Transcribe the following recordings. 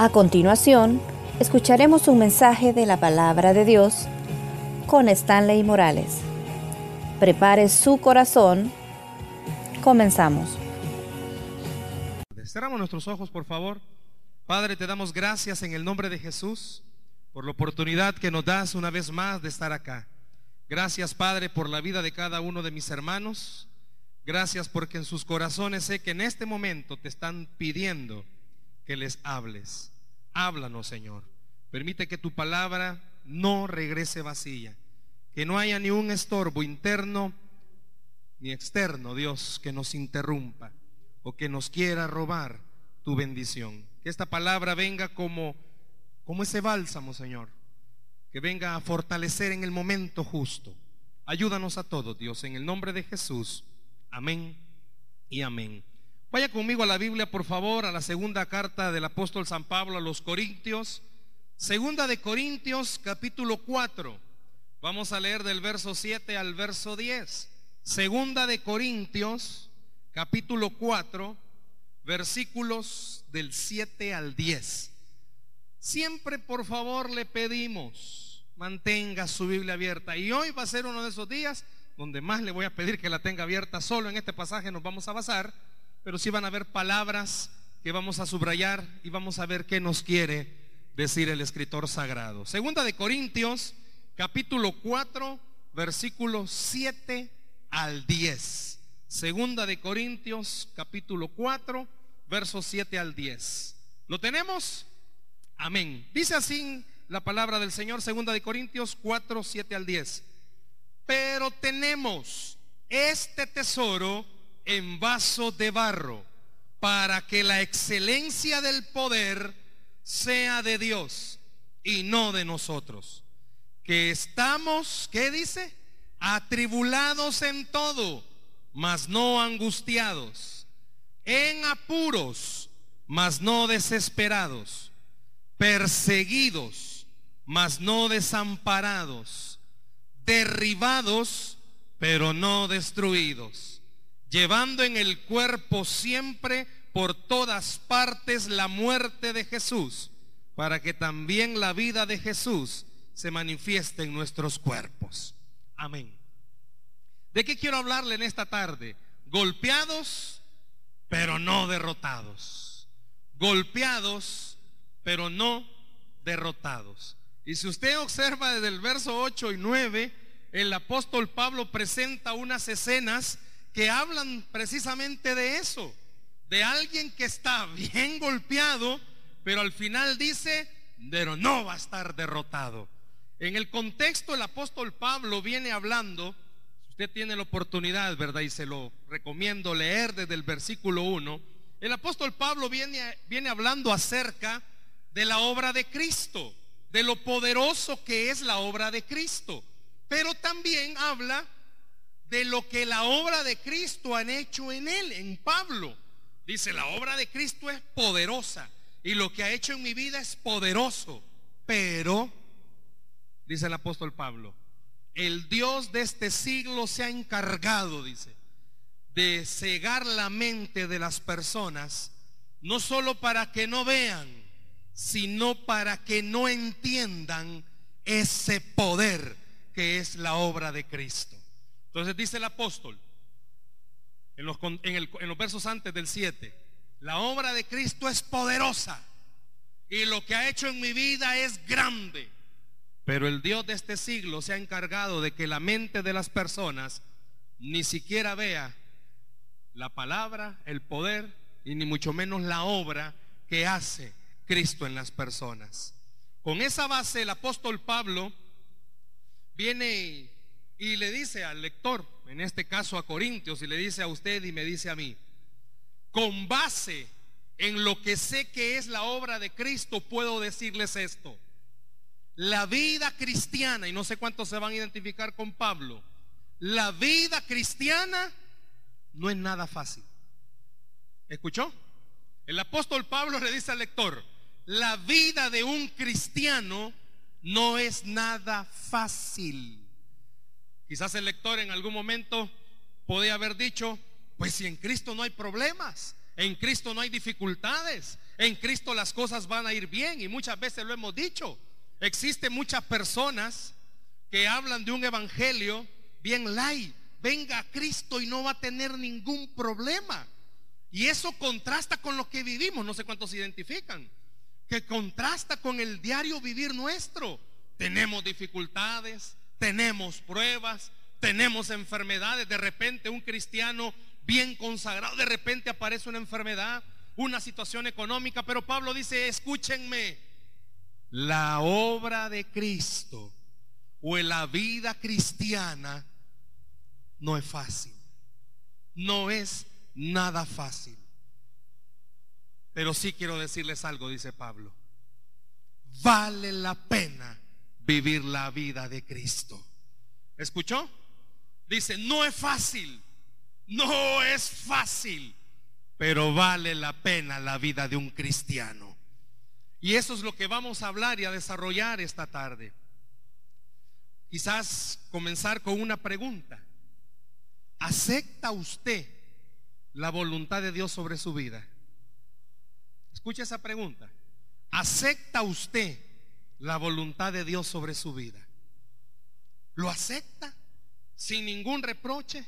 A continuación, escucharemos un mensaje de la palabra de Dios con Stanley Morales. Prepare su corazón. Comenzamos. Cerramos nuestros ojos, por favor. Padre, te damos gracias en el nombre de Jesús por la oportunidad que nos das una vez más de estar acá. Gracias, Padre, por la vida de cada uno de mis hermanos. Gracias porque en sus corazones sé que en este momento te están pidiendo que les hables. Háblanos, Señor. Permite que tu palabra no regrese vacía. Que no haya ni un estorbo interno ni externo, Dios, que nos interrumpa o que nos quiera robar tu bendición. Que esta palabra venga como, como ese bálsamo, Señor. Que venga a fortalecer en el momento justo. Ayúdanos a todos, Dios, en el nombre de Jesús. Amén y amén. Vaya conmigo a la Biblia, por favor, a la segunda carta del apóstol San Pablo a los Corintios. Segunda de Corintios, capítulo 4. Vamos a leer del verso 7 al verso 10. Segunda de Corintios, capítulo 4, versículos del 7 al 10. Siempre, por favor, le pedimos, mantenga su Biblia abierta. Y hoy va a ser uno de esos días donde más le voy a pedir que la tenga abierta. Solo en este pasaje nos vamos a basar pero sí van a haber palabras que vamos a subrayar y vamos a ver qué nos quiere decir el escritor sagrado. Segunda de Corintios, capítulo 4, versículos 7 al 10. Segunda de Corintios, capítulo 4, versos 7 al 10. ¿Lo tenemos? Amén. Dice así la palabra del Señor, segunda de Corintios 4, 7 al 10. Pero tenemos este tesoro en vaso de barro, para que la excelencia del poder sea de Dios y no de nosotros. Que estamos, ¿qué dice? Atribulados en todo, mas no angustiados, en apuros, mas no desesperados, perseguidos, mas no desamparados, derribados, pero no destruidos llevando en el cuerpo siempre por todas partes la muerte de Jesús, para que también la vida de Jesús se manifieste en nuestros cuerpos. Amén. ¿De qué quiero hablarle en esta tarde? Golpeados, pero no derrotados. Golpeados, pero no derrotados. Y si usted observa desde el verso 8 y 9, el apóstol Pablo presenta unas escenas que hablan precisamente de eso, de alguien que está bien golpeado, pero al final dice, pero no va a estar derrotado. En el contexto el apóstol Pablo viene hablando, si usted tiene la oportunidad, ¿verdad? Y se lo recomiendo leer desde el versículo 1, el apóstol Pablo viene, viene hablando acerca de la obra de Cristo, de lo poderoso que es la obra de Cristo, pero también habla de lo que la obra de Cristo han hecho en él, en Pablo. Dice, la obra de Cristo es poderosa y lo que ha hecho en mi vida es poderoso. Pero, dice el apóstol Pablo, el Dios de este siglo se ha encargado, dice, de cegar la mente de las personas, no solo para que no vean, sino para que no entiendan ese poder que es la obra de Cristo. Entonces dice el apóstol en los, versos antes del 7, la obra de Cristo es poderosa y lo que ha hecho en mi vida es grande. Pero el Dios de este siglo se ha encargado de que la mente de las personas ni siquiera vea la palabra, el poder y ni mucho menos la obra que hace Cristo en las personas. Con esa base el apóstol Pablo viene y le dice al lector, en este caso a Corintios, y le dice a usted y me dice a mí, con base en lo que sé que es la obra de Cristo, puedo decirles esto. La vida cristiana, y no sé cuántos se van a identificar con Pablo, la vida cristiana no es nada fácil. ¿Escuchó? El apóstol Pablo le dice al lector, la vida de un cristiano no es nada fácil. Quizás el lector en algún momento podía haber dicho, pues si en Cristo no hay problemas, En Cristo no hay dificultades. En Cristo las cosas van a ir bien y muchas veces lo hemos dicho. Existen muchas personas que hablan de un evangelio bien light. Venga a Cristo y no va a tener ningún problema. Y eso contrasta con lo que vivimos. No sé cuántos se identifican. Que contrasta con el diario vivir nuestro. Tenemos dificultades, tenemos pruebas, tenemos enfermedades. De repente un cristiano bien consagrado, de repente aparece una enfermedad, una situación económica. Pero Pablo dice, escúchenme, la obra de Cristo o la vida cristiana no es fácil. No es nada fácil. Pero sí quiero decirles algo, dice Pablo. Vale la pena vivir la vida de Cristo. ¿Escuchó? Dice, no es fácil, no es fácil, pero vale la pena la vida de un cristiano. Y eso es lo que vamos a hablar y a desarrollar esta tarde. Quizás comenzar con una pregunta. ¿Acepta usted la voluntad de Dios sobre su vida? Escuche esa pregunta. ¿Acepta usted la voluntad de Dios sobre su vida? ¿Lo acepta sin ningún reproche?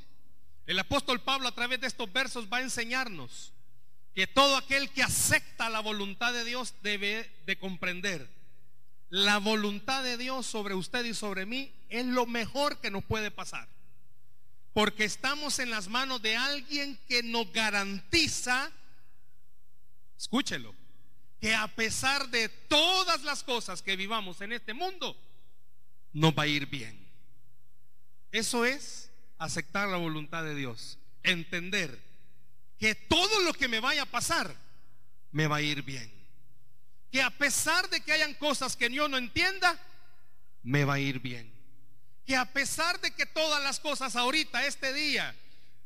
El apóstol Pablo a través de estos versos va a enseñarnos que todo aquel que acepta la voluntad de Dios debe de comprender la voluntad de Dios sobre usted y sobre mí es lo mejor que nos puede pasar. Porque estamos en las manos de alguien que nos garantiza, escúchelo, que a pesar de todas las cosas que vivamos en este mundo, nos va a ir bien. Eso es aceptar la voluntad de Dios, entender que todo lo que me vaya a pasar, me va a ir bien que a pesar de que hayan cosas que yo no entienda, me va a ir bien. Que a pesar de que todas las cosas ahorita, este día,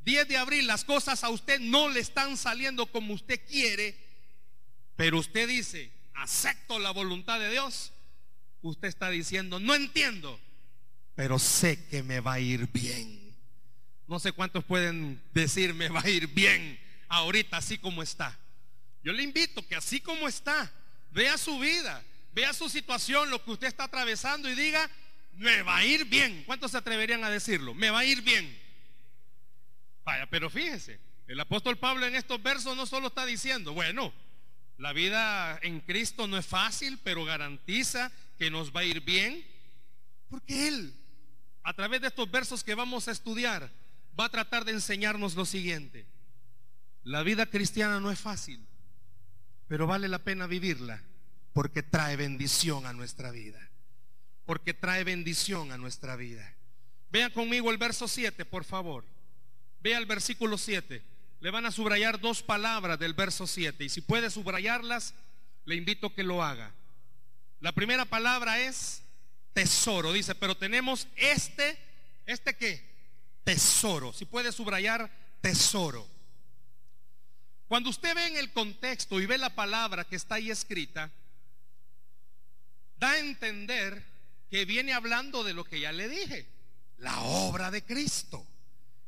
10 de abril, las cosas a usted no le están saliendo como usted quiere, pero usted dice, acepto la voluntad de Dios, usted está diciendo, no entiendo, pero sé que me va a ir bien. No sé cuántos pueden decir, me va a ir bien ahorita así como está. Yo le invito que así como está, vea su vida, vea su situación, lo que usted está atravesando y diga, me va a ir bien. ¿Cuántos se atreverían a decirlo? Me va a ir bien. Vaya, pero fíjense, el apóstol Pablo en estos versos no solo está diciendo, bueno, la vida en Cristo no es fácil, pero garantiza que nos va a ir bien, porque Él, a través de estos versos que vamos a estudiar, va a tratar de enseñarnos lo siguiente. La vida cristiana no es fácil, pero vale la pena vivirla porque trae bendición a nuestra vida. Porque trae bendición a nuestra vida. Vean conmigo el verso 7, por favor. Vea el versículo 7. Le van a subrayar dos palabras del verso 7 y si puede subrayarlas, le invito que lo haga. La primera palabra es tesoro, dice, pero tenemos este, ¿este qué? Tesoro. Si puede subrayar tesoro. Cuando usted ve en el contexto y ve la palabra que está ahí escrita, da a entender que viene hablando de lo que ya le dije, la obra de Cristo,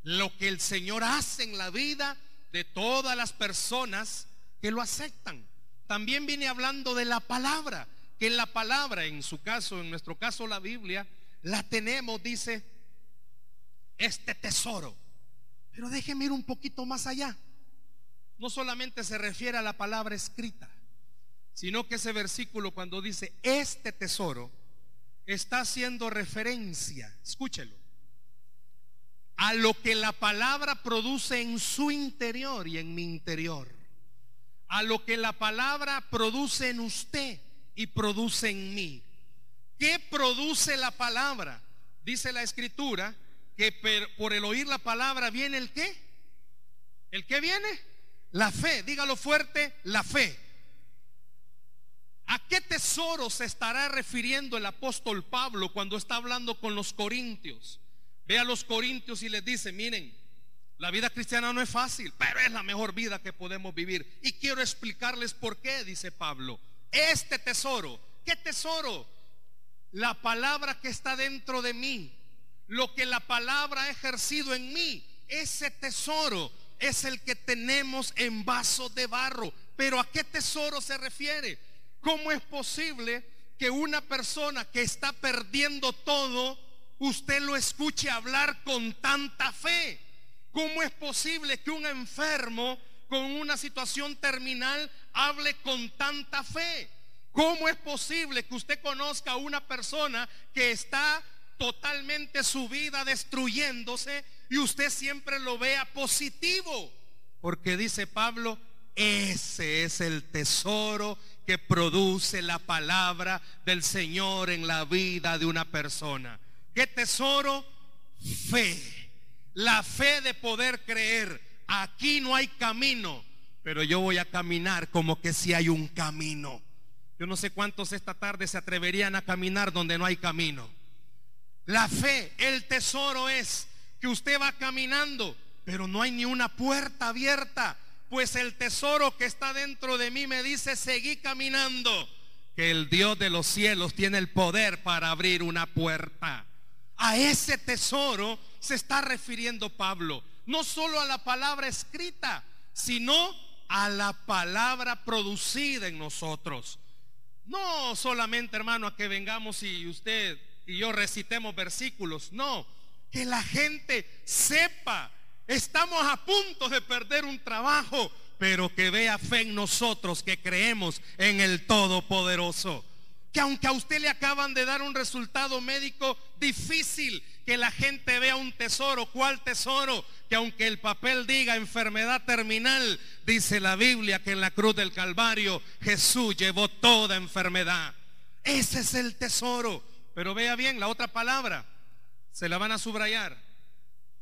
lo que el Señor hace en la vida de todas las personas que lo aceptan. También viene hablando de la palabra, que la palabra, en su caso, en nuestro caso la Biblia, la tenemos, dice, este tesoro. Pero déjeme ir un poquito más allá no solamente se refiere a la palabra escrita, sino que ese versículo cuando dice este tesoro está haciendo referencia, escúchelo, a lo que la palabra produce en su interior y en mi interior, a lo que la palabra produce en usted y produce en mí. ¿Qué produce la palabra? Dice la escritura que por el oír la palabra viene el qué? ¿El qué viene? La fe, dígalo fuerte, la fe. ¿A qué tesoro se estará refiriendo el apóstol Pablo cuando está hablando con los corintios? Ve a los corintios y les dice, miren, la vida cristiana no es fácil, pero es la mejor vida que podemos vivir. Y quiero explicarles por qué, dice Pablo. Este tesoro, ¿qué tesoro? La palabra que está dentro de mí, lo que la palabra ha ejercido en mí, ese tesoro es el que tenemos en vasos de barro. Pero ¿a qué tesoro se refiere? ¿Cómo es posible que una persona que está perdiendo todo, usted lo escuche hablar con tanta fe? ¿Cómo es posible que un enfermo con una situación terminal hable con tanta fe? ¿Cómo es posible que usted conozca a una persona que está totalmente su vida destruyéndose y usted siempre lo vea positivo? Porque dice Pablo, ese es el tesoro que produce la palabra del Señor en la vida de una persona. ¿Qué tesoro? Fe. La fe de poder creer. Aquí no hay camino, pero yo voy a caminar como que si hay un camino. Yo no sé cuántos esta tarde se atreverían a caminar donde no hay camino. La fe, el tesoro es que usted va caminando, pero no hay ni una puerta abierta, pues el tesoro que está dentro de mí me dice, seguí caminando, que el Dios de los cielos tiene el poder para abrir una puerta. A ese tesoro se está refiriendo Pablo, no solo a la palabra escrita, sino a la palabra producida en nosotros. No solamente, hermano, a que vengamos y usted y yo recitemos versículos. No, que la gente sepa, estamos a punto de perder un trabajo, pero que vea fe en nosotros, que creemos en el Todopoderoso. Que aunque a usted le acaban de dar un resultado médico difícil, que la gente vea un tesoro. ¿Cuál tesoro? Que aunque el papel diga enfermedad terminal, dice la Biblia que en la cruz del Calvario Jesús llevó toda enfermedad. Ese es el tesoro. Pero vea bien la otra palabra. Se la van a subrayar.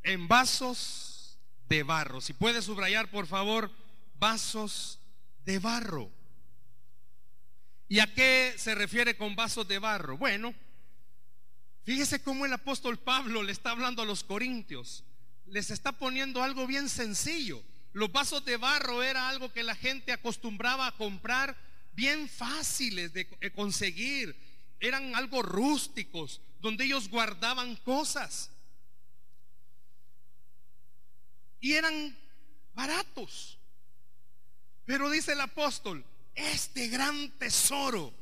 En vasos de barro. Si puede subrayar, por favor, vasos de barro. ¿Y a qué se refiere con vasos de barro? Bueno, Fíjese cómo el apóstol Pablo le está hablando a los corintios. Les está poniendo algo bien sencillo. Los vasos de barro era algo que la gente acostumbraba a comprar bien fáciles de conseguir. Eran algo rústicos, donde ellos guardaban cosas. Y eran baratos. Pero dice el apóstol, este gran tesoro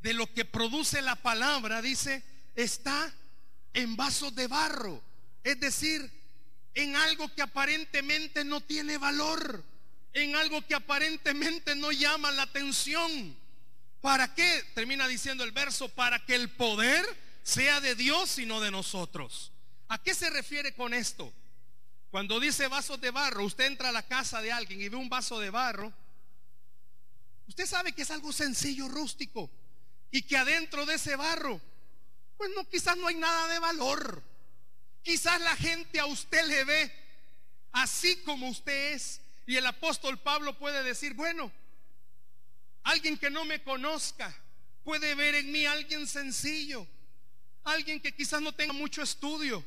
de lo que produce la palabra, dice, está en vasos de barro, es decir, en algo que aparentemente no tiene valor, en algo que aparentemente no llama la atención. ¿Para qué? Termina diciendo el verso, para que el poder sea de Dios y no de nosotros. ¿A qué se refiere con esto? Cuando dice vasos de barro, usted entra a la casa de alguien y ve un vaso de barro, usted sabe que es algo sencillo, rústico, y que adentro de ese barro pues no, quizás no hay nada de valor. Quizás la gente a usted le ve así como usted es. Y el apóstol Pablo puede decir, bueno, alguien que no me conozca puede ver en mí alguien sencillo, alguien que quizás no tenga mucho estudio,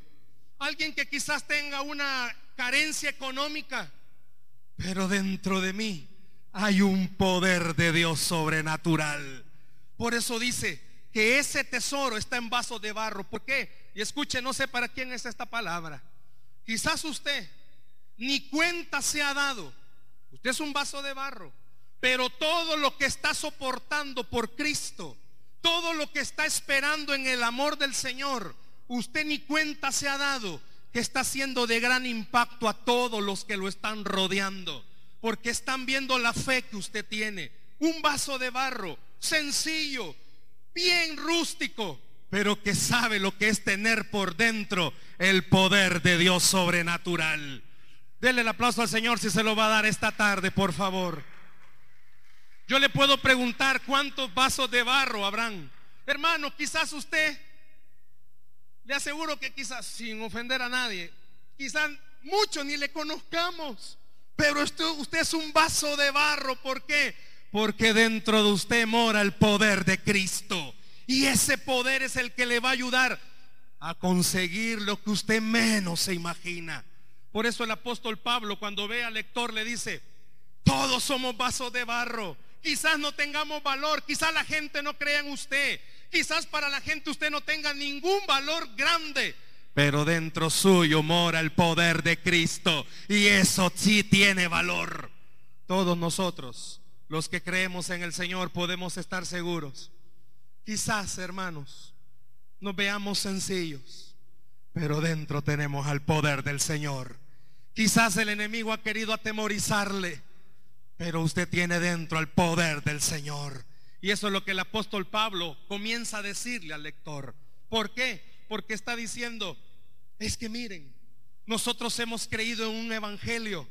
alguien que quizás tenga una carencia económica, pero dentro de mí hay un poder de Dios sobrenatural. Por eso dice, que ese tesoro está en vasos de barro. ¿Por qué? Y escuche, no sé para quién es esta palabra. Quizás usted ni cuenta se ha dado. Usted es un vaso de barro. Pero todo lo que está soportando por Cristo, todo lo que está esperando en el amor del Señor, usted ni cuenta se ha dado que está haciendo de gran impacto a todos los que lo están rodeando. Porque están viendo la fe que usted tiene. Un vaso de barro, sencillo, bien rústico, pero que sabe lo que es tener por dentro el poder de Dios sobrenatural. Denle el aplauso al Señor si se lo va a dar esta tarde, por favor. Yo le puedo preguntar cuántos vasos de barro habrán. Hermano, quizás usted, le aseguro que quizás, sin ofender a nadie, quizás muchos ni le conozcamos, pero usted, es un vaso de barro. ¿Por qué? Porque dentro de usted mora el poder de Cristo. Y ese poder es el que le va a ayudar a conseguir lo que usted menos se imagina. Por eso el apóstol Pablo cuando ve al lector le dice, todos somos vasos de barro. Quizás no tengamos valor, quizás la gente no crea en usted, quizás para la gente usted no tenga ningún valor grande, pero dentro suyo mora el poder de Cristo y eso sí tiene valor. Todos nosotros, los que creemos en el Señor, podemos estar seguros. Quizás, hermanos, nos veamos sencillos, pero dentro tenemos al poder del Señor. Quizás el enemigo ha querido atemorizarle, pero usted tiene dentro al poder del Señor. Y eso es lo que el apóstol Pablo comienza a decirle al lector. ¿Por qué? Porque está diciendo, es que miren, nosotros hemos creído en un evangelio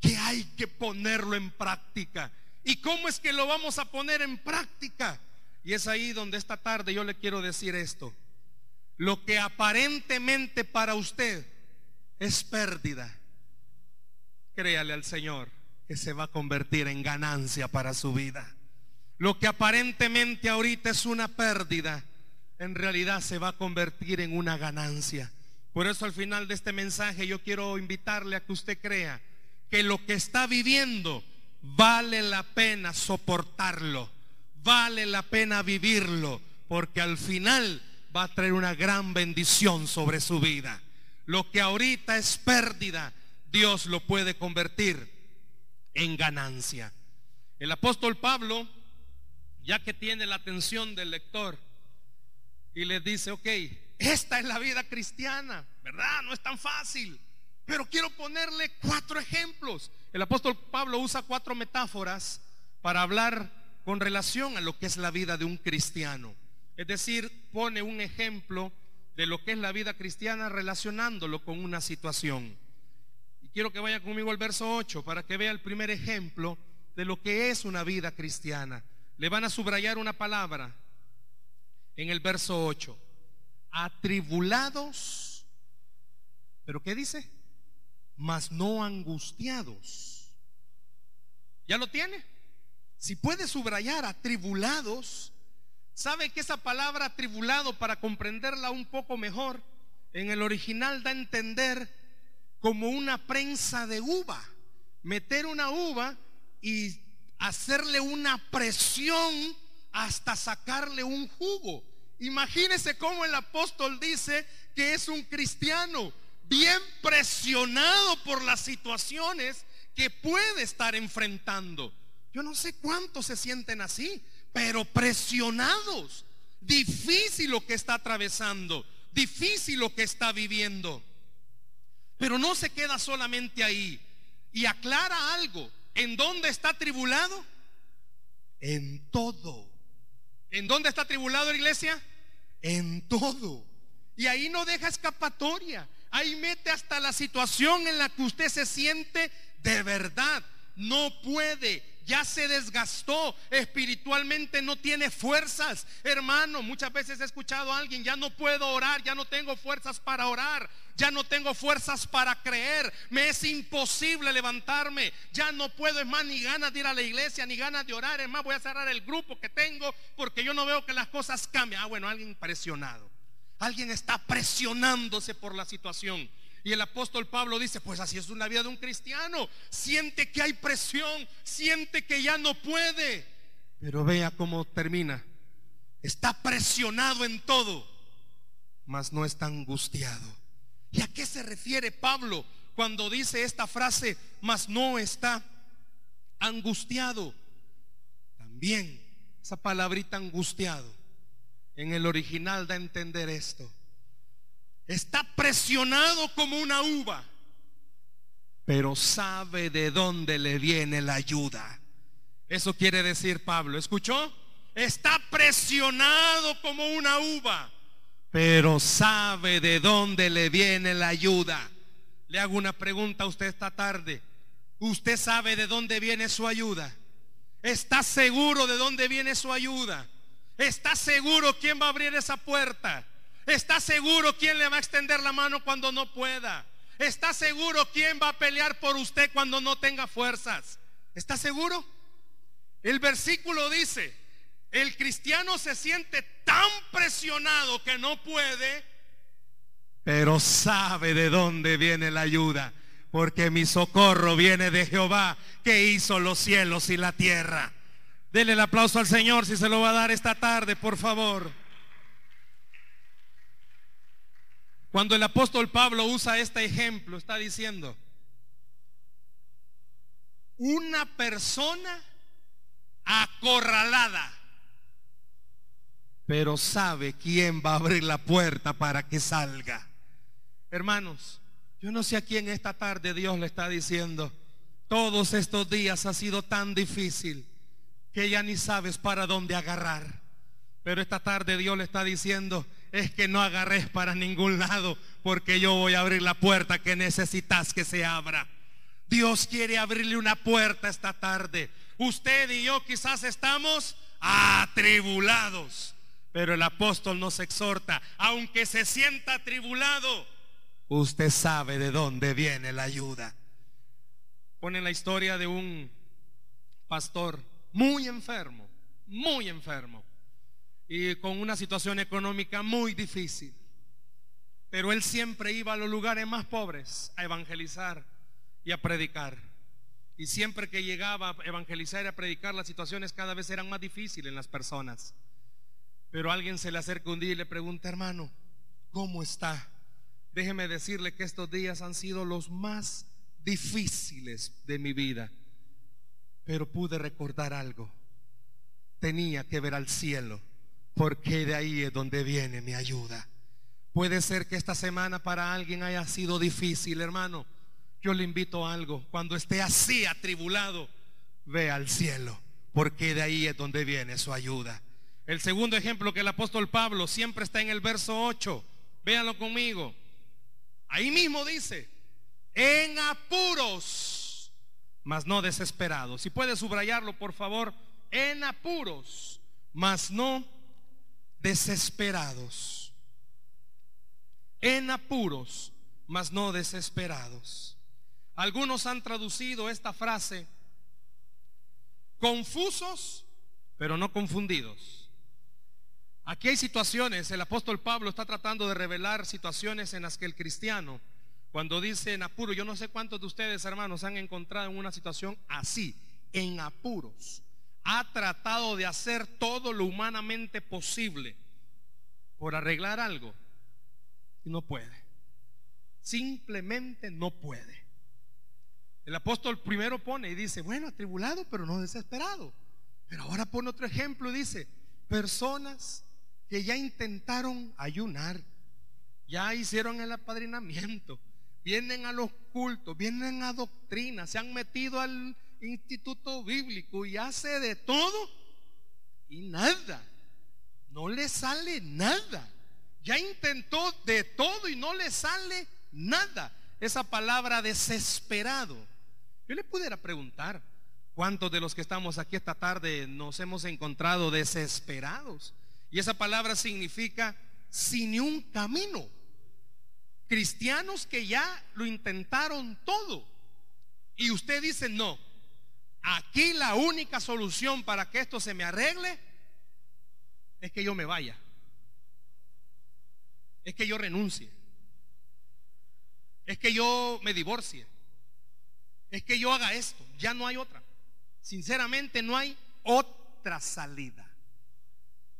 que hay que ponerlo en práctica. ¿Y cómo es que lo vamos a poner en práctica? Y es ahí donde esta tarde yo le quiero decir esto. Lo que aparentemente para usted es pérdida, créale al Señor que se va a convertir en ganancia para su vida. Lo que aparentemente ahorita es una pérdida, en realidad se va a convertir en una ganancia. Por eso al final de este mensaje yo quiero invitarle a que usted crea que lo que está viviendo vale la pena soportarlo, vale la pena vivirlo, porque al final va a traer una gran bendición sobre su vida. Lo que ahorita es pérdida, Dios lo puede convertir en ganancia. El apóstol Pablo, ya que tiene la atención del lector, y le dice, ok, esta es la vida cristiana, ¿verdad? No es tan fácil. Pero quiero ponerle cuatro ejemplos. El apóstol Pablo usa cuatro metáforas para hablar con relación a lo que es la vida de un cristiano. Es decir, pone un ejemplo de lo que es la vida cristiana relacionándolo con una situación. Y quiero que vaya conmigo al verso 8 para que vea el primer ejemplo de lo que es una vida cristiana. Le van a subrayar una palabra en el verso 8 atribulados, pero ¿qué dice? Mas no angustiados. ¿Ya lo tiene? Si puede subrayar atribulados, ¿sabe que esa palabra atribulado, para comprenderla un poco mejor, en el original da a entender como una prensa de uva? Meter una uva y hacerle una presión hasta sacarle un jugo. Imagínese cómo el apóstol dice que es un cristiano bien presionado por las situaciones que puede estar enfrentando. Yo no sé cuántos se sienten así, pero presionados. Difícil lo que está atravesando, difícil lo que está viviendo. Pero no se queda solamente ahí y aclara algo. ¿En dónde está tribulado? En todo. ¿En dónde está tribulado la iglesia? En todo. Y ahí no deja escapatoria. Ahí mete hasta la situación en la que usted se siente de verdad. No puede, ya se desgastó, espiritualmente no tiene fuerzas. Hermano, muchas veces he escuchado a alguien, ya no puedo orar, ya no tengo fuerzas para orar, ya no tengo fuerzas para creer, me es imposible levantarme, ya no puedo, es más, ni ganas de ir a la iglesia, ni ganas de orar, es más, voy a cerrar el grupo que tengo porque yo no veo que las cosas cambien. Ah, bueno, alguien presionado, alguien está presionándose por la situación. Y el apóstol Pablo dice, pues así es una vida de un cristiano. Siente que hay presión, siente que ya no puede. Pero vea cómo termina. Está presionado en todo, mas no está angustiado. ¿Y a qué se refiere Pablo cuando dice esta frase, mas no está angustiado? También esa palabrita angustiado en el original da a entender esto Está presionado como una uva, pero sabe de dónde le viene la ayuda. Eso quiere decir Pablo. ¿Escuchó? Está presionado como una uva, pero sabe de dónde le viene la ayuda. Le hago una pregunta a usted esta tarde. ¿Usted sabe de dónde viene su ayuda? ¿Está seguro de dónde viene su ayuda? ¿Está seguro quién va a abrir esa puerta? ¿Está seguro quién le va a extender la mano cuando no pueda? ¿Está seguro quién va a pelear por usted cuando no tenga fuerzas? ¿Está seguro? El versículo dice, el cristiano se siente tan presionado que no puede, pero sabe de dónde viene la ayuda, porque mi socorro viene de Jehová que hizo los cielos y la tierra. Dele el aplauso al Señor si se lo va a dar esta tarde, por favor. Cuando el apóstol Pablo usa este ejemplo, está diciendo, una persona acorralada, pero sabe quién va a abrir la puerta para que salga. Hermanos, yo no sé a quién esta tarde Dios le está diciendo, todos estos días ha sido tan difícil que ya ni sabes para dónde agarrar. Pero esta tarde Dios le está diciendo, es que no agarres para ningún lado, porque yo voy a abrir la puerta que necesitas que se abra. Dios quiere abrirle una puerta esta tarde. Usted y yo quizás estamos atribulados, pero el apóstol nos exhorta, aunque se sienta atribulado, usted sabe de dónde viene la ayuda. Pone la historia de un pastor muy enfermo, muy enfermo y con una situación económica muy difícil. Pero él siempre iba a los lugares más pobres a evangelizar y a predicar. Y siempre que llegaba a evangelizar y a predicar, las situaciones cada vez eran más difíciles en las personas. Pero alguien se le acerca un día y le pregunta, hermano, ¿cómo está? Déjeme decirle que estos días han sido los más difíciles de mi vida. Pero pude recordar algo. Tenía que ver al cielo porque de ahí es donde viene mi ayuda. Puede ser que esta semana para alguien haya sido difícil, hermano. Yo le invito a algo. Cuando esté así atribulado, ve al cielo, porque de ahí es donde viene su ayuda. El segundo ejemplo que el apóstol Pablo siempre está en el verso 8. Véanlo conmigo. Ahí mismo dice, en apuros, mas no desesperados. Si puede subrayarlo, por favor, en apuros, mas no desesperados, en apuros, mas no desesperados. Algunos han traducido esta frase confusos, pero no confundidos. Aquí hay situaciones, el apóstol Pablo está tratando de revelar situaciones en las que el cristiano, cuando dice en apuro, yo no sé cuántos de ustedes hermanos han encontrado en una situación así, en apuros ha tratado de hacer todo lo humanamente posible por arreglar algo y no puede. Simplemente no puede. El apóstol primero pone y dice, bueno, atribulado, pero no desesperado. Pero ahora pone otro ejemplo y dice, personas que ya intentaron ayunar, ya hicieron el apadrinamiento, vienen a los cultos, vienen a doctrina, se han metido al instituto bíblico y hace de todo y nada. No le sale nada. Ya intentó de todo y no le sale nada. Esa palabra desesperado. Yo le pudiera preguntar, ¿cuántos de los que estamos aquí esta tarde nos hemos encontrado desesperados? Y esa palabra significa sin un camino. Cristianos que ya lo intentaron todo. Y usted dice, no, Aquí la única solución para que esto se me arregle es que yo me vaya. Es que yo renuncie. Es que yo me divorcie. Es que yo haga esto. Ya no hay otra. Sinceramente no hay otra salida.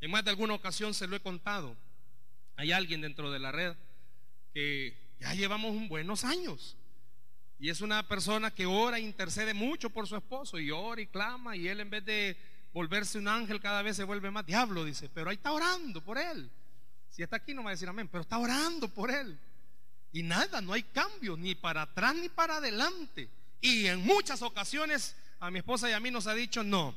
En más de alguna ocasión se lo he contado. Hay alguien dentro de la red que ya llevamos un buenos años y es una persona que ora e intercede mucho por su esposo y ora y clama y él en vez de volverse un ángel cada vez se vuelve más diablo, dice, pero ahí está orando por él. Si está aquí no va a decir amén, pero está orando por él. Y nada, no hay cambio ni para atrás ni para adelante. Y en muchas ocasiones a mi esposa y a mí nos ha dicho, no,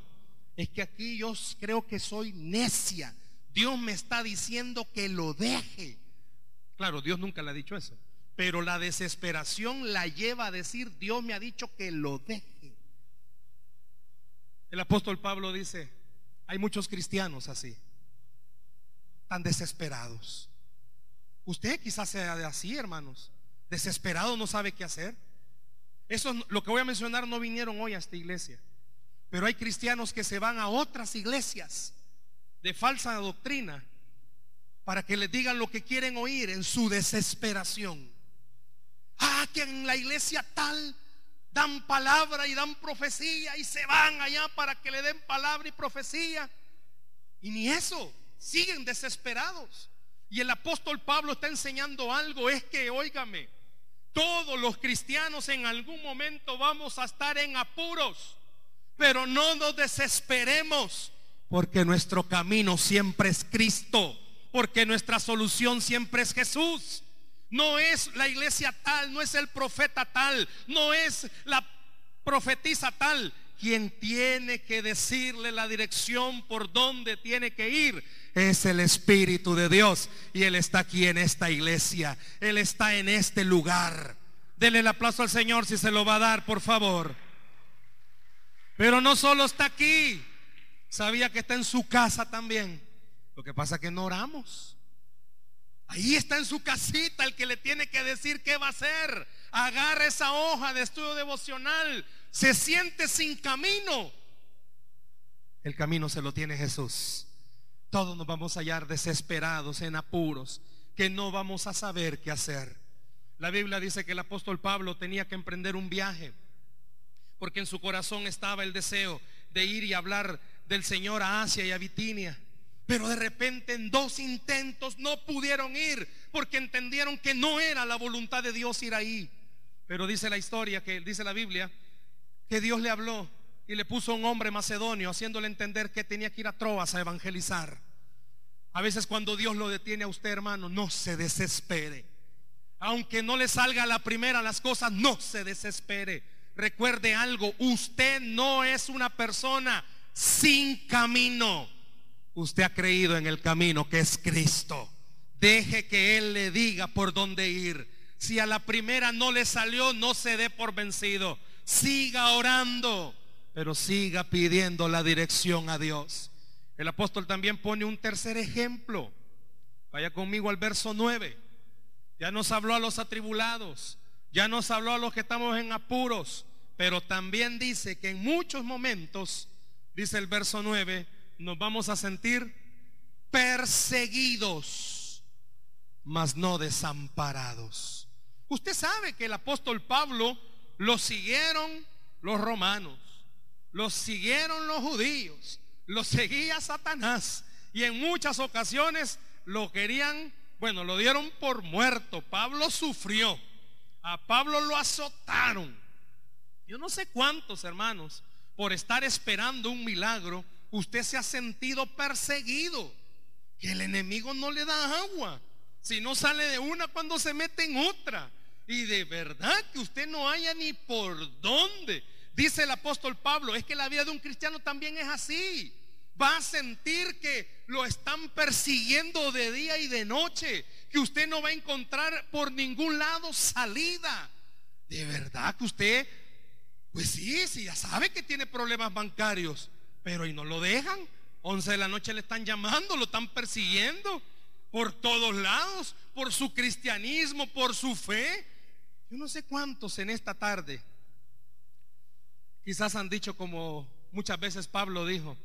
es que aquí yo creo que soy necia. Dios me está diciendo que lo deje. Claro, Dios nunca le ha dicho eso. Pero la desesperación la lleva a decir, Dios me ha dicho que lo deje. El apóstol Pablo dice, hay muchos cristianos así, tan desesperados. Usted quizás sea de así, hermanos, desesperado, no sabe qué hacer. Eso lo que voy a mencionar no vinieron hoy a esta iglesia, pero hay cristianos que se van a otras iglesias de falsa doctrina para que les digan lo que quieren oír en su desesperación. Ah, que en la iglesia tal dan palabra y dan profecía y se van allá para que le den palabra y profecía. Y ni eso, siguen desesperados. Y el apóstol Pablo está enseñando algo, es que, óigame, todos los cristianos en algún momento vamos a estar en apuros, pero no nos desesperemos, porque nuestro camino siempre es Cristo, porque nuestra solución siempre es Jesús. No es la iglesia tal, no es el profeta tal, no es la profetisa tal quien tiene que decirle la dirección por donde tiene que ir es el Espíritu de Dios. Y Él está aquí en esta iglesia. Él está en este lugar. Dele el aplauso al Señor si se lo va a dar, por favor. Pero no solo está aquí. Sabía que está en su casa también. Lo que pasa es que no oramos. Ahí está en su casita el que le tiene que decir qué va a hacer. Agarra esa hoja de estudio devocional. Se siente sin camino. El camino se lo tiene Jesús todos nos vamos a hallar desesperados, en apuros, que no vamos a saber qué hacer. La Biblia dice que el apóstol Pablo tenía que emprender un viaje, porque en su corazón estaba el deseo de ir y hablar del Señor a Asia y a Bitinia. Pero de repente en dos intentos no pudieron ir porque entendieron que no era la voluntad de Dios ir ahí. Pero dice la historia, que dice la Biblia, que Dios le habló y le puso un hombre macedonio haciéndole entender que tenía que ir a Troas a evangelizar. A veces cuando Dios lo detiene a usted, hermano, no se desespere. Aunque no le salga a la primera las cosas, no se desespere. Recuerde algo, usted no es una persona sin camino. Usted ha creído en el camino que es Cristo. Deje que Él le diga por dónde ir. Si a la primera no le salió, no se dé por vencido. Siga orando pero siga pidiendo la dirección a Dios. El apóstol también pone un tercer ejemplo. Vaya conmigo al verso 9. Ya nos habló a los atribulados, ya nos habló a los que estamos en apuros, pero también dice que en muchos momentos, dice el verso 9, nos vamos a sentir perseguidos, mas no desamparados. Usted sabe que el apóstol Pablo lo siguieron los romanos los siguieron los judíos, lo seguía Satanás y en muchas ocasiones lo querían, bueno, lo dieron por muerto. Pablo sufrió, a Pablo lo azotaron. Yo no sé cuántos hermanos, por estar esperando un milagro, usted se ha sentido perseguido, que el enemigo no le da agua, si no sale de una cuando se mete en otra. Y de verdad que usted no haya ni por dónde. Dice el apóstol Pablo, es que la vida de un cristiano también es así. Va a sentir que lo están persiguiendo de día y de noche, que usted no va a encontrar por ningún lado salida. De verdad que usted, pues sí, sí, ya sabe que tiene problemas bancarios, pero y no lo dejan. 11 de la noche le están llamando, lo están persiguiendo por todos lados, por su cristianismo, por su fe. Yo no sé cuántos en esta tarde Quizás han dicho como muchas veces Pablo dijo,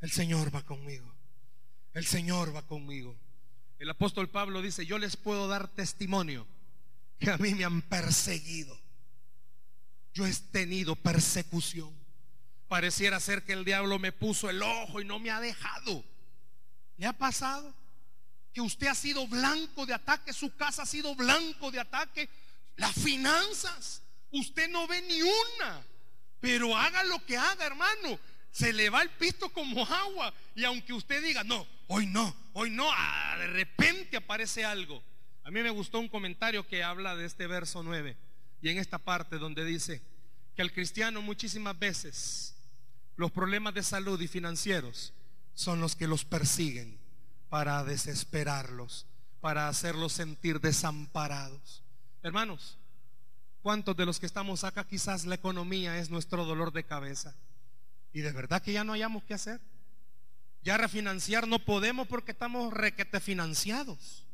el Señor va conmigo, el Señor va conmigo. El apóstol Pablo dice, yo les puedo dar testimonio que a mí me han perseguido. Yo he tenido persecución. Pareciera ser que el diablo me puso el ojo y no me ha dejado. ¿Le ha pasado? Que usted ha sido blanco de ataque, su casa ha sido blanco de ataque, las finanzas, usted no ve ni una. Pero haga lo que haga, hermano. Se le va el pisto como agua. Y aunque usted diga, no, hoy no, hoy no, ah, de repente aparece algo. A mí me gustó un comentario que habla de este verso 9. Y en esta parte donde dice que al cristiano muchísimas veces los problemas de salud y financieros son los que los persiguen para desesperarlos, para hacerlos sentir desamparados. Hermanos, ¿Cuántos de los que estamos acá quizás la economía es nuestro dolor de cabeza? Y de verdad que ya no hayamos que hacer. Ya refinanciar no podemos porque estamos requete financiados.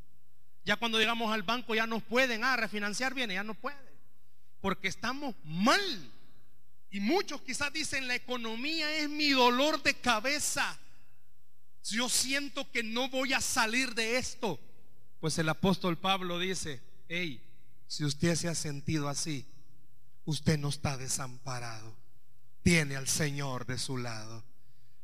Ya cuando llegamos al banco ya nos pueden, ah, refinanciar viene, ya no puede. Porque estamos mal. Y muchos quizás dicen, la economía es mi dolor de cabeza. Yo siento que no voy a salir de esto. Pues el apóstol Pablo dice, hey, si usted se ha sentido así, usted no está desamparado. Tiene al Señor de su lado.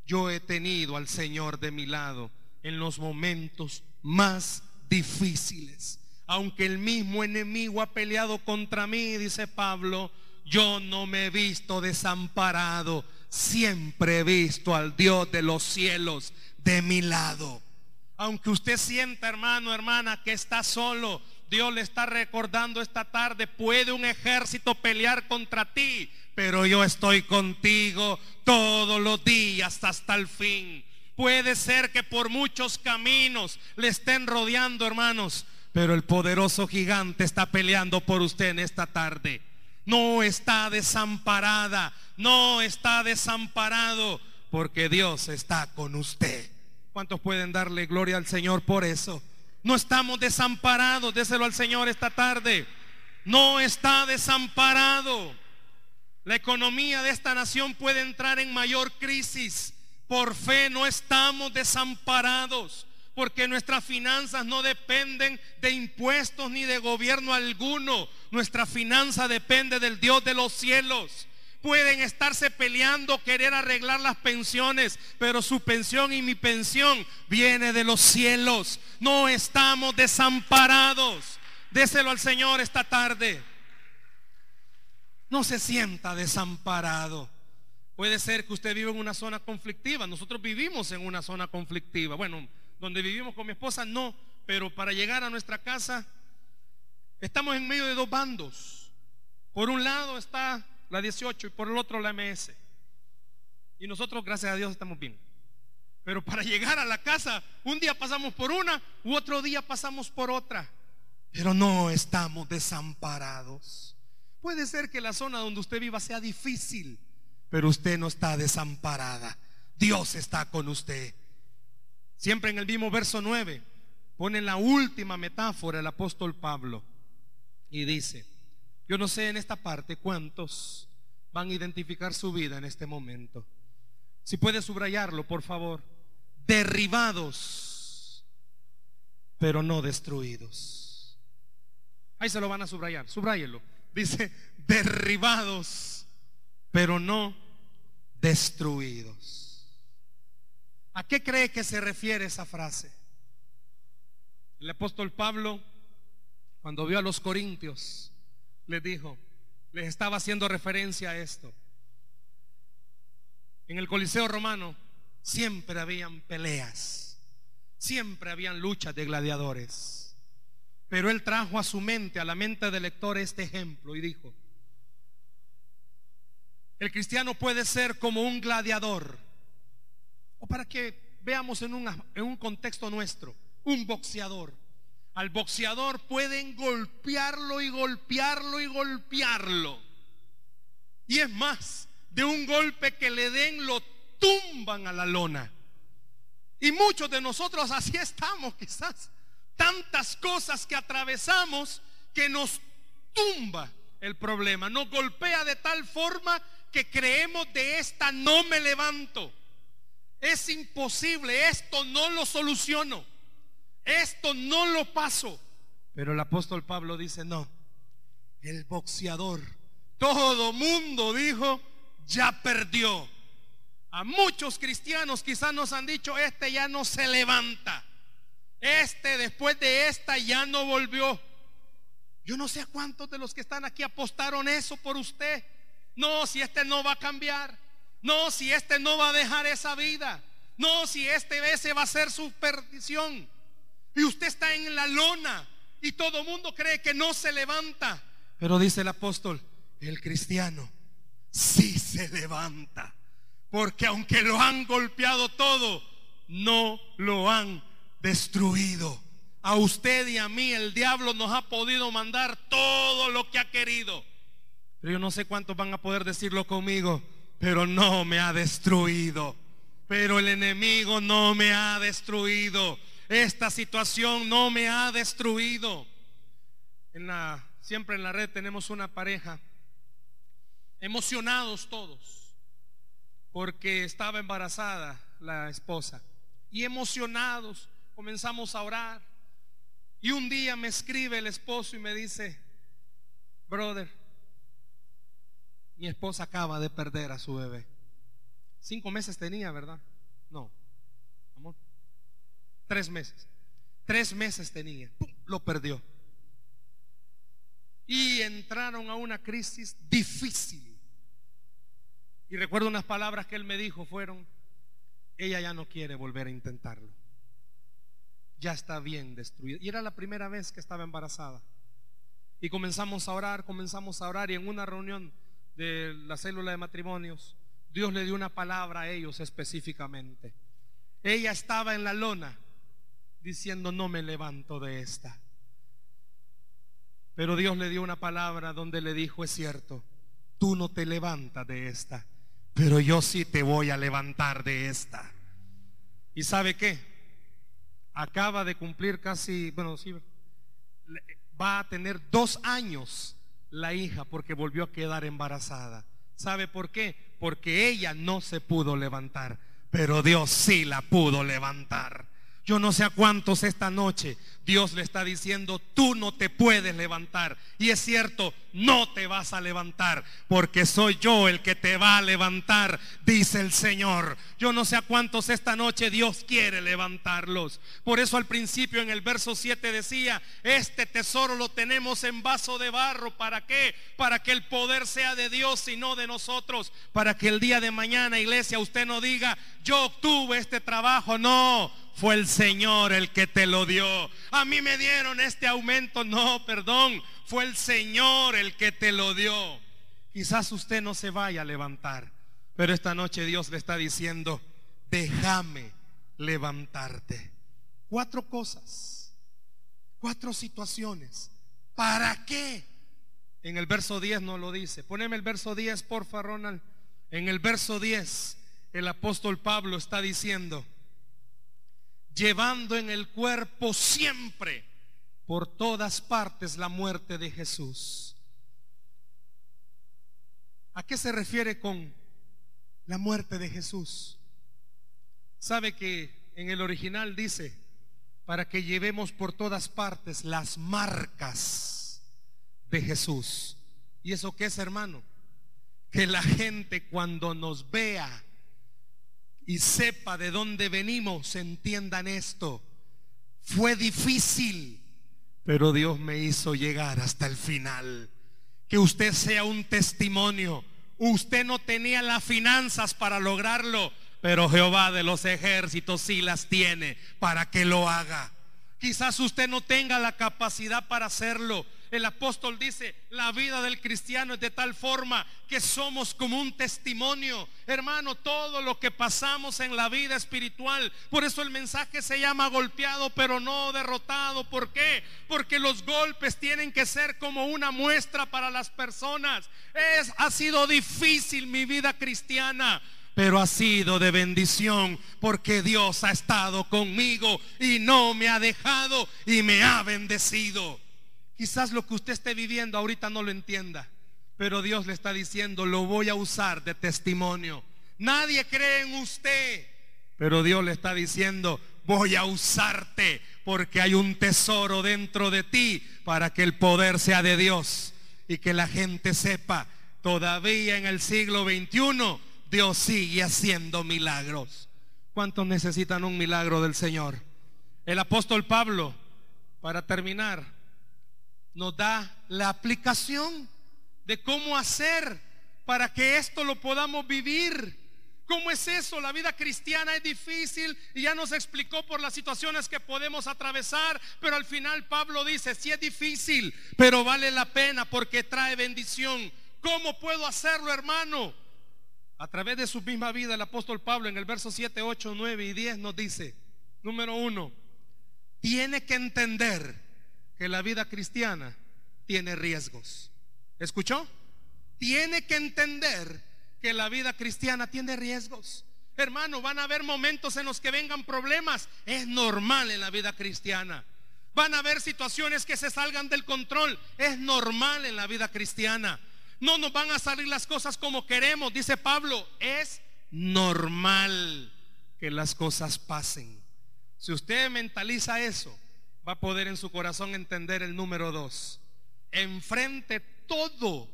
Yo he tenido al Señor de mi lado en los momentos más difíciles. Aunque el mismo enemigo ha peleado contra mí, dice Pablo, yo no me he visto desamparado, siempre he visto al Dios de los cielos de mi lado. Aunque usted sienta, hermano, hermana, que está solo, Dios le está recordando esta tarde, puede un ejército pelear contra ti, pero yo estoy contigo todos los días hasta el fin. Puede ser que por muchos caminos le estén rodeando, hermanos, pero el poderoso gigante está peleando por usted en esta tarde. No está desamparada, no está desamparado, porque Dios está con usted. ¿Cuántos pueden darle gloria al Señor por eso? No estamos desamparados, déselo al Señor esta tarde. No está desamparado. La economía de esta nación puede entrar en mayor crisis. Por fe no estamos desamparados, porque nuestras finanzas no dependen de impuestos ni de gobierno alguno. Nuestra finanza depende del Dios de los cielos pueden estarse peleando, querer arreglar las pensiones, pero su pensión y mi pensión viene de los cielos. No estamos desamparados. Déselo al Señor esta tarde. No se sienta desamparado. Puede ser que usted vive en una zona conflictiva. Nosotros vivimos en una zona conflictiva. Bueno, donde vivimos con mi esposa no, pero para llegar a nuestra casa estamos en medio de dos bandos. Por un lado está la 18 y por el otro la MS. Y nosotros, gracias a Dios, estamos bien. Pero para llegar a la casa, un día pasamos por una u otro día pasamos por otra. Pero no estamos desamparados. Puede ser que la zona donde usted viva sea difícil, pero usted no está desamparada. Dios está con usted. Siempre en el mismo verso 9 pone la última metáfora el apóstol Pablo y dice, yo no sé en esta parte cuántos van a identificar su vida en este momento. Si puede subrayarlo, por favor. Derribados, pero no destruidos. Ahí se lo van a subrayar, subrayelo. Dice, derribados, pero no destruidos. ¿A qué cree que se refiere esa frase? El apóstol Pablo, cuando vio a los corintios, les dijo, les estaba haciendo referencia a esto. En el Coliseo romano siempre habían peleas, siempre habían luchas de gladiadores. Pero él trajo a su mente, a la mente del lector, este ejemplo y dijo, el cristiano puede ser como un gladiador, o para que veamos en, en un contexto nuestro, un boxeador al boxeador pueden golpearlo y golpearlo y golpearlo. Y es más, de un golpe que le den lo tumban a la lona. Y muchos de nosotros así estamos quizás. Tantas cosas que atravesamos que nos tumba el problema. Nos golpea de tal forma que creemos de esta no me levanto. Es imposible, esto no lo soluciono. Esto no lo paso. Pero el apóstol Pablo dice, no, el boxeador, todo mundo dijo, ya perdió. A muchos cristianos quizás nos han dicho, este ya no se levanta. Este después de esta ya no volvió. Yo no sé a cuántos de los que están aquí apostaron eso por usted. No, si este no va a cambiar. No, si este no va a dejar esa vida. No, si este ese va a ser su perdición. Y usted está en la lona y todo el mundo cree que no se levanta. Pero dice el apóstol, el cristiano sí se levanta. Porque aunque lo han golpeado todo, no lo han destruido. A usted y a mí el diablo nos ha podido mandar todo lo que ha querido. Pero yo no sé cuántos van a poder decirlo conmigo, pero no me ha destruido. Pero el enemigo no me ha destruido. Esta situación no me ha destruido. En la, siempre en la red tenemos una pareja, emocionados todos, porque estaba embarazada la esposa. Y emocionados comenzamos a orar. Y un día me escribe el esposo y me dice, brother, mi esposa acaba de perder a su bebé. Cinco meses tenía, ¿verdad? No, amor tres meses. Tres meses tenía. Lo perdió. Y entraron a una crisis difícil. Y recuerdo unas palabras que él me dijo fueron, ella ya no quiere volver a intentarlo. Ya está bien destruida. Y era la primera vez que estaba embarazada. Y comenzamos a orar, comenzamos a orar y en una reunión de la célula de matrimonios, Dios le dio una palabra a ellos específicamente. Ella estaba en la lona diciendo, no me levanto de esta. Pero Dios le dio una palabra donde le dijo, es cierto, tú no te levantas de esta, pero yo sí te voy a levantar de esta. ¿Y sabe qué? Acaba de cumplir casi, bueno, va a tener dos años la hija porque volvió a quedar embarazada. ¿Sabe por qué? Porque ella no se pudo levantar, pero Dios sí la pudo levantar. Yo no sé a cuántos esta noche Dios le está diciendo, tú no te puedes levantar. Y es cierto, no te vas a levantar, porque soy yo el que te va a levantar, dice el Señor. Yo no sé a cuántos esta noche Dios quiere levantarlos. Por eso al principio en el verso 7 decía, este tesoro lo tenemos en vaso de barro. ¿Para qué? Para que el poder sea de Dios y no de nosotros. Para que el día de mañana, iglesia, usted no diga, yo obtuve este trabajo. No fue el Señor el que te lo dio. A mí me dieron este aumento. No, perdón. Fue el Señor el que te lo dio. Quizás usted no se vaya a levantar. Pero esta noche Dios le está diciendo, déjame levantarte. Cuatro cosas. Cuatro situaciones. ¿Para qué? En el verso 10 no lo dice. Poneme el verso 10, porfa, Ronald. En el verso 10, el apóstol Pablo está diciendo, llevando en el cuerpo siempre por todas partes la muerte de Jesús. ¿A qué se refiere con la muerte de Jesús? Sabe que en el original dice, para que llevemos por todas partes las marcas de Jesús. ¿Y eso qué es, hermano? Que la gente cuando nos vea y sepa de dónde venimos, entiendan esto. Fue difícil, pero Dios me hizo llegar hasta el final. Que usted sea un testimonio. Usted no tenía las finanzas para lograrlo, pero Jehová de los ejércitos sí las tiene para que lo haga. Quizás usted no tenga la capacidad para hacerlo, el apóstol dice, la vida del cristiano es de tal forma que somos como un testimonio. Hermano, todo lo que pasamos en la vida espiritual. Por eso el mensaje se llama golpeado pero no derrotado. ¿Por qué? Porque los golpes tienen que ser como una muestra para las personas. Es, ha sido difícil mi vida cristiana pero ha sido de bendición porque Dios ha estado conmigo y no me ha dejado y me ha bendecido. Quizás lo que usted esté viviendo ahorita no lo entienda, pero Dios le está diciendo, lo voy a usar de testimonio. Nadie cree en usted, pero Dios le está diciendo, voy a usarte porque hay un tesoro dentro de ti para que el poder sea de Dios y que la gente sepa, todavía en el siglo XXI, Dios sigue haciendo milagros. ¿Cuántos necesitan un milagro del Señor? El apóstol Pablo, para terminar, nos da la aplicación de cómo hacer para que esto lo podamos vivir. ¿Cómo es eso? La vida cristiana es difícil y ya nos explicó por las situaciones que podemos atravesar, pero al final Pablo dice, sí es difícil, pero vale la pena porque trae bendición. ¿Cómo puedo hacerlo, hermano? A través de su misma vida, el apóstol Pablo en el verso 7, 8, 9 y 10 nos dice, número uno, tiene que entender que la vida cristiana tiene riesgos. ¿Escuchó? Tiene que entender que la vida cristiana tiene riesgos. Hermano, van a haber momentos en los que vengan problemas. Es normal en la vida cristiana. Van a haber situaciones que se salgan del control. Es normal en la vida cristiana. No nos van a salir las cosas como queremos, dice Pablo. Es normal que las cosas pasen. Si usted mentaliza eso, va a poder en su corazón entender el número dos. Enfrente todo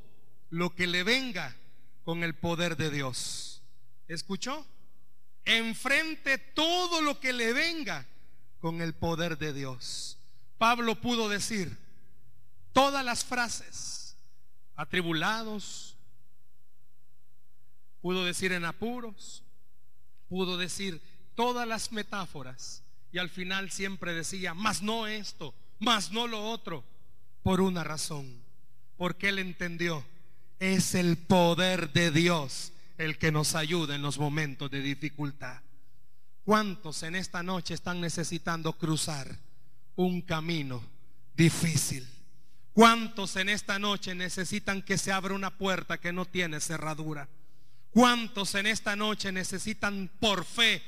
lo que le venga con el poder de Dios. ¿Escuchó? Enfrente todo lo que le venga con el poder de Dios. Pablo pudo decir todas las frases, atribulados, pudo decir en apuros, pudo decir todas las metáforas y al final siempre decía, más no esto, más no lo otro, por una razón, porque él entendió, es el poder de Dios el que nos ayuda en los momentos de dificultad. ¿Cuántos en esta noche están necesitando cruzar un camino difícil? ¿Cuántos en esta noche necesitan que se abra una puerta que no tiene cerradura? ¿Cuántos en esta noche necesitan por fe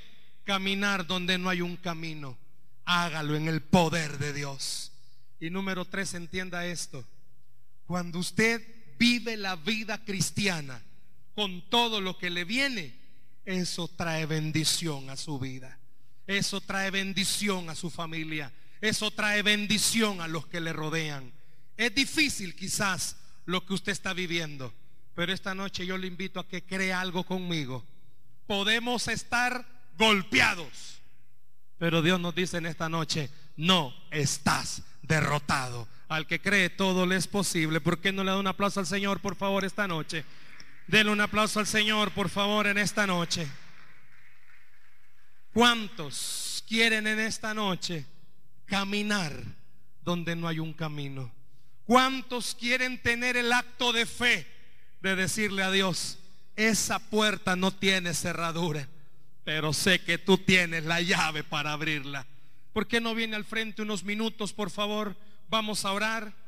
caminar donde no hay un camino? Hágalo en el poder de Dios. Y número tres, entienda esto. Cuando usted vive la vida cristiana con todo lo que le viene, eso trae bendición a su vida. Eso trae bendición a su familia. Eso trae bendición a los que le rodean. Es difícil quizás lo que usted está viviendo, pero esta noche yo le invito a que crea algo conmigo. Podemos estar golpeados, pero Dios nos dice en esta noche, no estás derrotado. Al que cree todo le es posible. ¿Por qué no le da un aplauso al Señor, por favor, esta noche? Denle un aplauso al Señor, por favor, en esta noche. ¿Cuántos quieren en esta noche caminar donde no hay un camino? ¿Cuántos quieren tener el acto de fe de decirle a Dios, esa puerta no tiene cerradura, pero sé que tú tienes la llave para abrirla? ¿Por qué no viene al frente unos minutos, por favor? Vamos a orar.